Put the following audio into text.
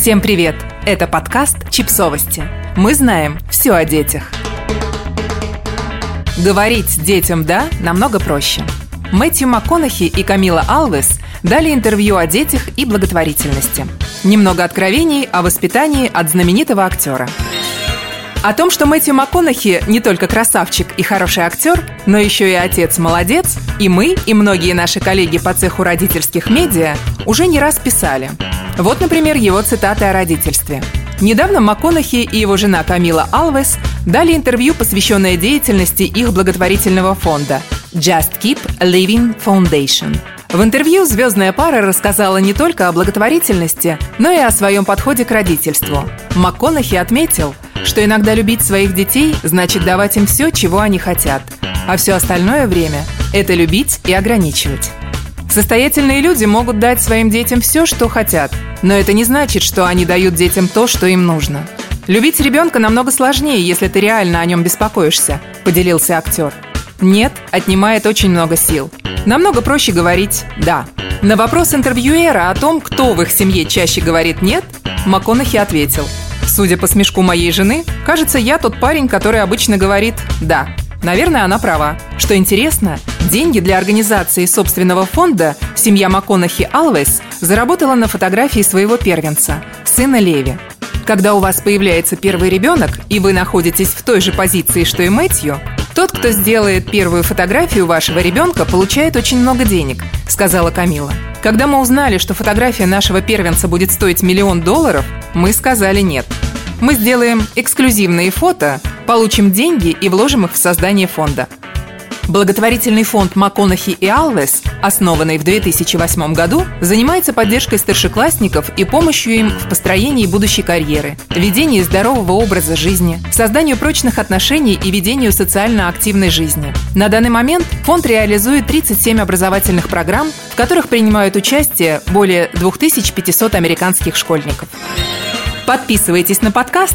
Всем привет! Это подкаст «Чипсовости». Мы знаем все о детях. Говорить детям «да» намного проще. Мэтью МакКонахи и Камила Алвес дали интервью о детях и благотворительности. Немного откровений о воспитании от знаменитого актера. О том, что Мэтью МакКонахи не только красавчик и хороший актер, но еще и отец-молодец, и мы, и многие наши коллеги по цеху родительских медиа уже не раз писали. Вот, например, его цитаты о родительстве. Недавно МакКонахи и его жена Камила Алвес дали интервью, посвященное деятельности их благотворительного фонда Just Keep Living Foundation. В интервью звездная пара рассказала не только о благотворительности, но и о своем подходе к родительству. МакКонахи отметил, что иногда любить своих детей значит давать им все, чего они хотят, а все остальное время – это любить и ограничивать. Состоятельные люди могут дать своим детям все, что хотят, но это не значит, что они дают детям то, что им нужно. Любить ребенка намного сложнее, если ты реально о нем беспокоишься, поделился актер. Нет, отнимает очень много сил. Намного проще говорить «да». На вопрос интервьюера о том, кто в их семье чаще говорит «нет», МакКонахи ответил «Судя по смешку моей жены, кажется, я тот парень, который обычно говорит «да». Наверное, она права. Что интересно, деньги для организации собственного фонда семья МакКонахи Алвес заработала на фотографии своего первенца, сына Леви. Когда у вас появляется первый ребенок, и вы находитесь в той же позиции, что и Мэтью, тот, кто сделает первую фотографию вашего ребенка, получает очень много денег, сказала Камила. Когда мы узнали, что фотография нашего первенца будет стоить миллион долларов, мы сказали нет. Мы сделаем эксклюзивные фото, получим деньги и вложим их в создание фонда. Благотворительный фонд МакКонахи и Алвес, основанный в 2008 году, занимается поддержкой старшеклассников и помощью им в построении будущей карьеры, ведении здорового образа жизни, созданию прочных отношений и ведению социально активной жизни. На данный момент фонд реализует 37 образовательных программ, в которых принимают участие более 2500 американских школьников. Подписывайтесь на подкаст,